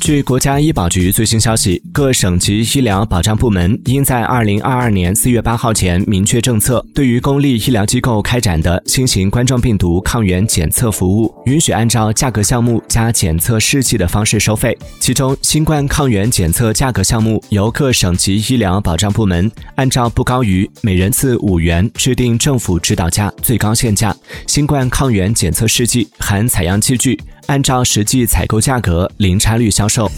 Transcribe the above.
据国家医保局最新消息，各省级医疗保障部门应在二零二二年四月八号前明确政策，对于公立医疗机构开展的新型冠状病毒抗原检测服务，允许按照价格项目加检测试剂的方式收费。其中，新冠抗原检测价格项目由各省级医疗保障部门按照不高于每人次五元制定政府指导价最高限价；新冠抗原检测试剂含采样器具。按照实际采购价格零差率销售。